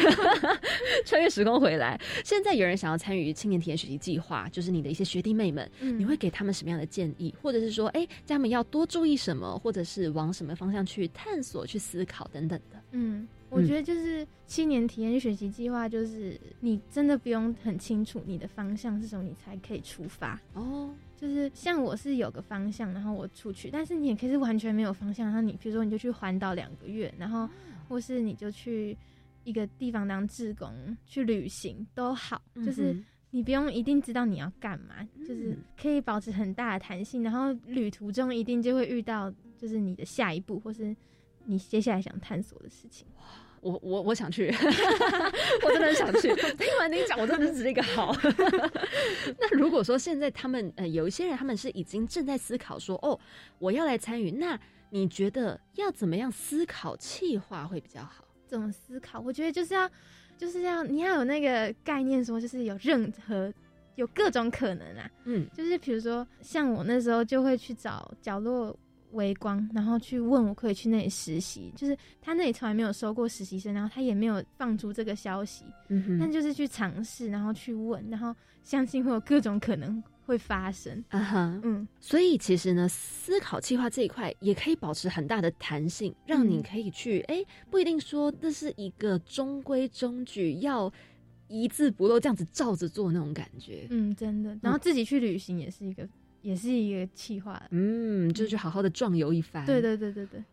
穿越时空回来，现在有人想要参与青年体验学习计划，就是你的一些学弟妹们，
嗯
你会给他们什么样的建议，或者是说，哎、叫他们要多注意什么，或者是往什么方向去探索、去思考等等的。
嗯，我觉得就是七年体验学习计划，就是你真的不用很清楚你的方向是什么，你才可以出发。
哦，
就是像我是有个方向，然后我出去，但是你也可以是完全没有方向，然后你比如说你就去环岛两个月，然后或是你就去一个地方当志工去旅行都好，就是
嗯
你不用一定知道你要干嘛，就是
嗯。
可以保持很大的弹性，然后旅途中一定就会遇到就是你的下一步，或是你接下来想探索的事情。
我我我想去，我真的很想去。听完你讲，我真的是直接一个好。那如果说现在他们呃有一些人，他们是已经正在思考说，哦，我要来参与，那你觉得要怎么样思考气划会比较好？
怎么思考？我觉得就是要，就是要你要有那个概念，说就是有任何有各种可能啊。
嗯
就是比如说，像我那时候就会去找角落微光，然后去问我可以去那里实习。就是他那里从来没有收过实习生，然后他也没有放出这个消息，但就是去尝试，然后去问，然后相信会有各种可能会发生。
啊哈，
嗯，
所以其实呢，思考计划这一块也可以保持很大的弹性，让你
嗯
可以去哎、不一定说这是一个中规中矩，要一字不漏这样子照着做那种感觉。
嗯，真的。然后自己去旅行也是一个，也是一个计划。
嗯，就是去好好的壮游一番。
对对对对对，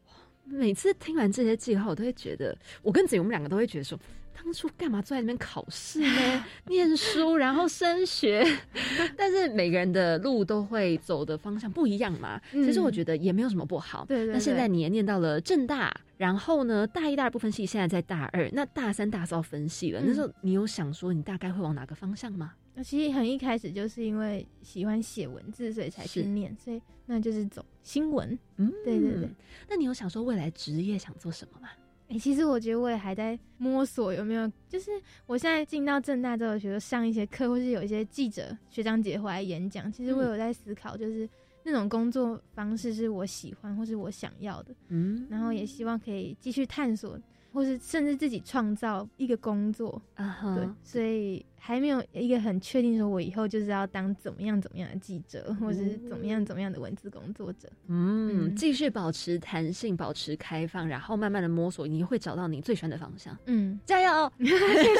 每次听完这些计划，我都会觉得，我跟子怡我们两个都会觉得说，当初干嘛坐在那边考试呢？念书，然后升学，但是每个人的路都会走的方向不一样嘛。
嗯
其实我觉得也没有什么不好。
对对对
那现在你也念到了正大，然后呢，大一、大二不分系，现在在大二，那大三、大四要分系了。
嗯
那时候你有想说你大概会往哪个方向吗？
那其实很一开始就是因为喜欢写文字，所以才去
是
念，所以那就是走新闻。
嗯，
对对对。
那你有想说未来职业想做什么吗？
哎、其实我觉得我也还在摸索有没有，就是我现在进到正大之后，觉得上一些课，或是有一些记者学长姐回来演讲，其实我
嗯
有在思考，就是那种工作方式是我喜欢或是我想要的，
嗯，
然后也希望可以继续探索，或是甚至自己创造一个工作。
啊哈，
对，所以还没有一个很确定说我以后就是要当怎么样怎么样的记者，或者是怎么样怎么样的文字工作者。
嗯，
嗯
继续保持弹性，保持开放，然后慢慢的摸索，你会找到你最喜欢的方向。
嗯，
加油！谢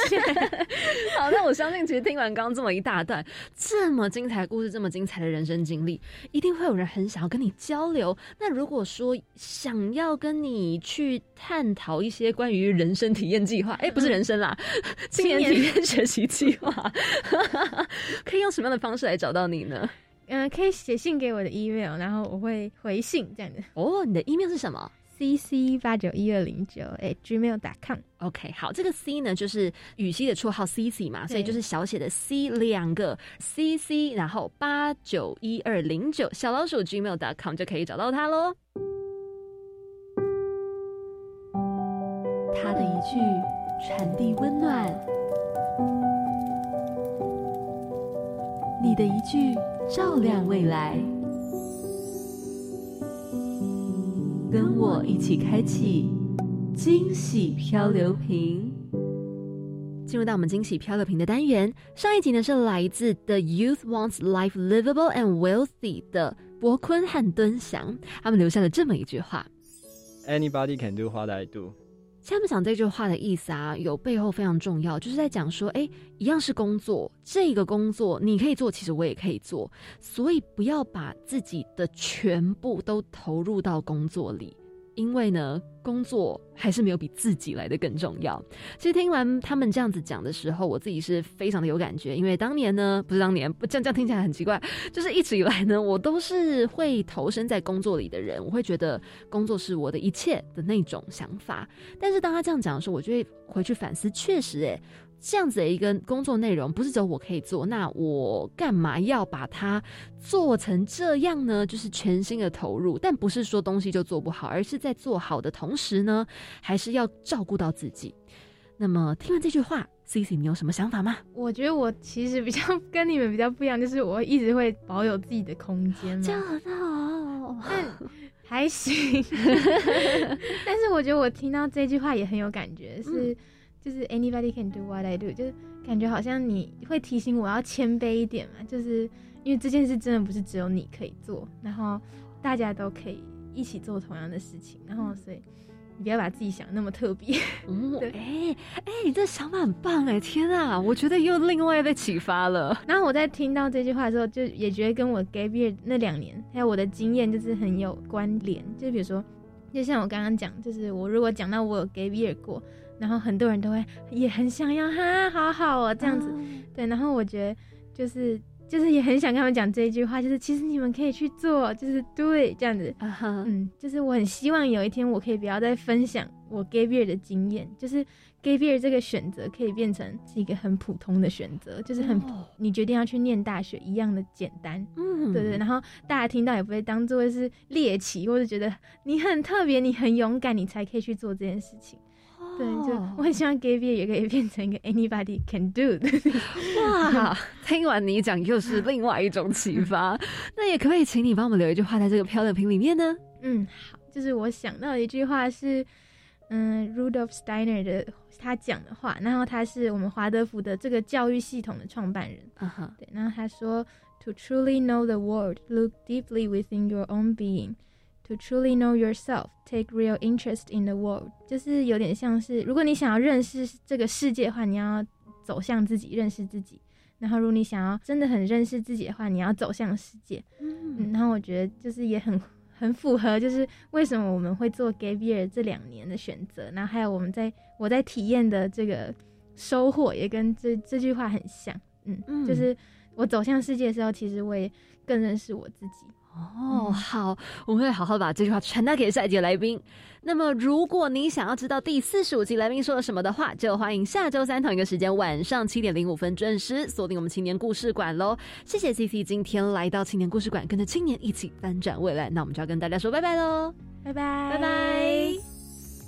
谢。好，那我相信，其实听完刚刚这么一大段这么精彩的故事，这么精彩的人生经历，一定会有人很想要跟你交流。那如果说想要跟你去探讨一些关于人生体验计划，哎、不是人生啦，青年体验学习计划，可以用什么样的方式来找到你呢？
嗯、可以写信给我的 email，然后我会回信这样的。
哦，你的 email 是什么
？c c 八九一二零九哎 gmail.com。
OK，好，这个 C 呢就是雨熙的绰号 CC 嘛，所以就是小写的 C 两个 CC，然后八九一二零九小老鼠 gmail.com 就可以找到他喽。他的一句传递温暖，你的一句照亮未来。跟我一起开启惊喜漂流瓶。进入到我们惊喜漂流瓶的单元，上一集呢是来自 The Youth Wants Life Livable and Wealthy 的博坤和敦祥，他们留下了这么一句话。
Anybody can do what I do。
下面讲这句话的意思啊，有背后非常重要，就是在讲说，哎，一样是工作，这个工作你可以做，其实我也可以做，所以不要把自己的全部都投入到工作里。因为呢，工作还是没有比自己来的更重要。其实听完他们这样子讲的时候，我自己是非常的有感觉，因为当年呢，不是当年，不这样这样听起来很奇怪，就是一直以来呢，我都是会投身在工作里的人，我会觉得工作是我的一切的那种想法。但是当他这样讲的时候，我就会回去反思，确实，诶，这样子的一个工作内容，不是只有我可以做，那我干嘛要把它做成这样呢？就是全心的投入，但不是说东西就做不好，而是在做好的同时呢，还是要照顾到自己。那么听完这句话，C C，你有什么想法吗？
我觉得我其实比较跟你们比较不一样，就是我一直会保有自己的空间嘛。
很好。
还行，但是我觉得我听到这句话也很有感觉，是、就是 anybody can do what I do，就是感觉好像你会提醒我要谦卑一点嘛，就是因为这件事真的不是只有你可以做，然后大家都可以一起做同样的事情，然后所以你不要把自己想那么特别。
嗯，
对
哎哎，你这想法很棒哎！天啊，我觉得又另外被启发了。
然后我在听到这句话的时候，就也觉得跟我 gap year 那两年还有我的经验就是很有关联。就比如说，就像我刚刚讲，就是我如果讲到我有 gap year 过，然后很多人都会也很想要哈，好好哦这样子。对，然后我觉得就是就是也很想跟他们讲这一句话，就是其实你们可以去做，就是对这样子。
啊哈，
嗯，就是我很希望有一天我可以不要再分享我 gay beer 的经验，就是 gay beer 这个选择可以变成是一个很普通的选择，就是很、
哦
你决定要去念大学一样的简单。
嗯
对对，然后大家听到也不会当做是猎奇，或者觉得你很特别、你很勇敢，你才可以去做这件事情。对，就
哦
我很希望 gay beer 也可以变成一个 anybody can do 的。
哇，听完你讲又是另外一种启发。那也可不可以请你帮我们留一句话在这个漂流瓶里面呢？
嗯，好，就是我想到的一句话是，嗯，Rudolf Steiner 的他讲的话，然后他是我们华德福的这个教育系统的创办人，
啊哈，
对，然后他说，To truly know the world, look deeply within your own being. To truly know yourself, take real interest in the world. 就是有点像是，如果你想要认识这个世界的话，你要走向自己，认识自己。然后，如果你想要真的很认识自己的话，你要走向世界。嗯，然后我觉得就是也很很符合，就是为什么我们会做 gay beer 这两年的选择，然后还有我们在我在体验的这个收获，也跟这这句话很像。嗯，
嗯
就是我走向世界的时候，其实我也更认识我自己。
哦，好，我们会好好把这句话传达给下一集来宾。那么，如果你想要知道第四十五集来宾说了什么的话，就欢迎下周三同一个时间晚上七点零五分准时锁定我们青年故事馆喽。谢谢 C C 今天来到青年故事馆，跟着青年一起翻转未来。那我们就要跟大家说拜拜喽，
拜拜，
拜拜。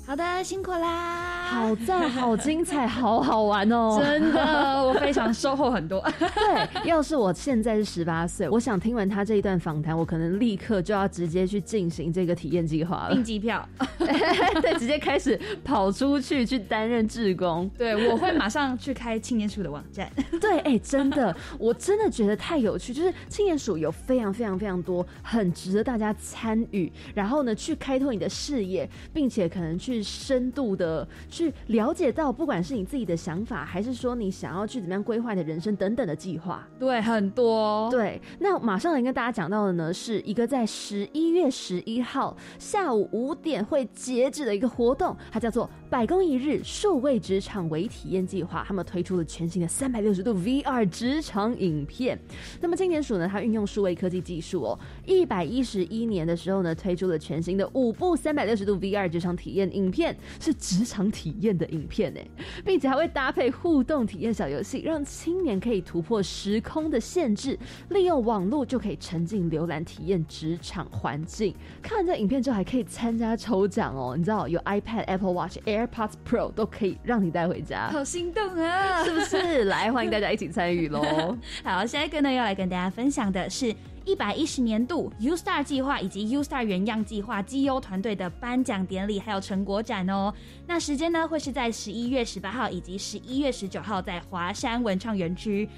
好的，辛苦啦！
好赞，好精彩，好好玩哦！
真的，我非常收获很多。
对，要是我现在是十八岁，我想听完他这一段访谈，我可能立刻就要直接去进行这个体验计划了
订。机票，
对，直接开始跑出去去担任志工。
对我会马上去开青年署的网站。
对，哎、真的，我真的觉得太有趣。就是青年署有非常非常非常多很值得大家参与，然后呢，去开拓你的视野，并且可能去深度的去了解到，不管是你自己的想法，还是说你想要去怎么样规划你的人生等等的计划。
对，很多。
对，那马上来跟大家讲到的呢，是一个在十一月十一号下午五点会截止的一个活动，它叫做“百工一日数位职场微体验计划”。他们推出了全新的三百六十度 VR 职场影片。那么今年署呢，它运用数位科技技术哦，一百一十一年的时候呢，推出了全新的五部三百六十度 VR 职场体验影片，是职场体验的影片呢，并且还会搭配互动体验小游戏，让青年可以突破时空的限制，利用网络就可以沉浸浏览体验职场环境。看完这影片之后，还可以参加抽奖哦，你知道有 iPad、Apple Watch Air、AirPods Pro 都可以让你带回家，
好心动啊！
是不是？来，欢迎大家一起参与喽！
好，下一个呢要来跟大家分享的是一百一十年度 U Star 计划以及 U Star 原样计划绩优团队的颁奖典礼还有成果展哦。那时间呢会是在十一月十八号以及十一月十九号在华山文创园区。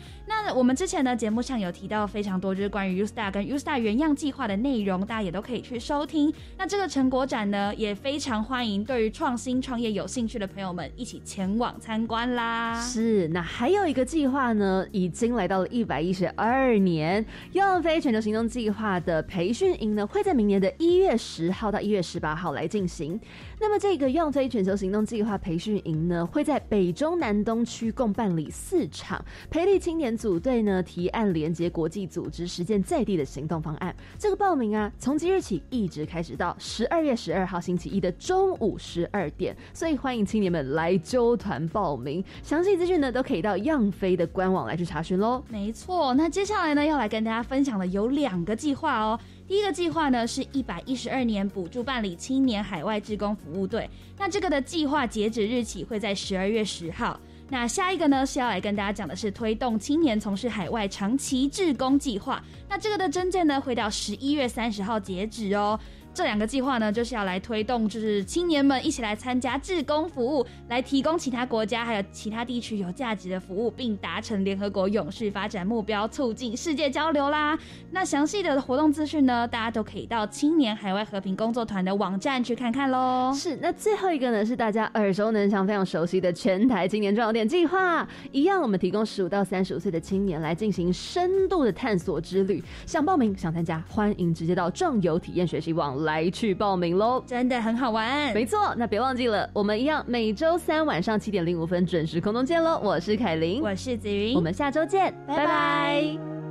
那我们之前呢节目上有提到非常多就是关于 U Star 跟 U Star 原样计划的内容，大家也都可以去收听。那这个成果展呢也非常欢迎对于创新创业有兴趣的朋友们一起前往参观啦。
是，那还有一个计划呢，已经来到了一百一十二年，用飞全球行动计划的培训营呢，会在明年的一月十号到一月十八号来进行。那么这个用飞全球行动计划培训营呢，会在北中南东区共办理四场，培力青年组队呢提案连接国际组织，实践在地的行动方案。这个报名啊，从即日起一直开始到十二月十二号星期一的中午十二点，所以欢迎青年们来揪团报名。详细资讯呢，都可以到样飞的官网来去查询喽。
没错，那接下来呢，要来跟大家分享的有两个计划哦。第一个计划呢是一百一十二年补助办理青年海外志工服务队，那这个的计划截止日期会在十二月十号。那下一个呢是要来跟大家讲的是推动青年从事海外长期志工计划，那这个的征件呢会到十一月三十号截止哦。这两个计划呢，就是要来推动，就是青年们一起来参加志工服务，来提供其他国家还有其他地区有价值的服务，并达成联合国永续发展目标，促进世界交流啦。那详细的活动资讯呢，大家都可以到青年海外和平工作团的网站去看看喽。
是，那最后一个呢是大家耳熟能详、非常熟悉的全台青年重点计划，一样我们提供十五到三十五岁的青年来进行深度的探索之旅。想报名、想参加，欢迎直接到壮游体验学习网来去报名喽，
真的很好玩。
没错，那别忘记了，我们一样每周三晚上七点零五分准时空中见喽。我是凯琳，
我是子云，
我们下周见，拜拜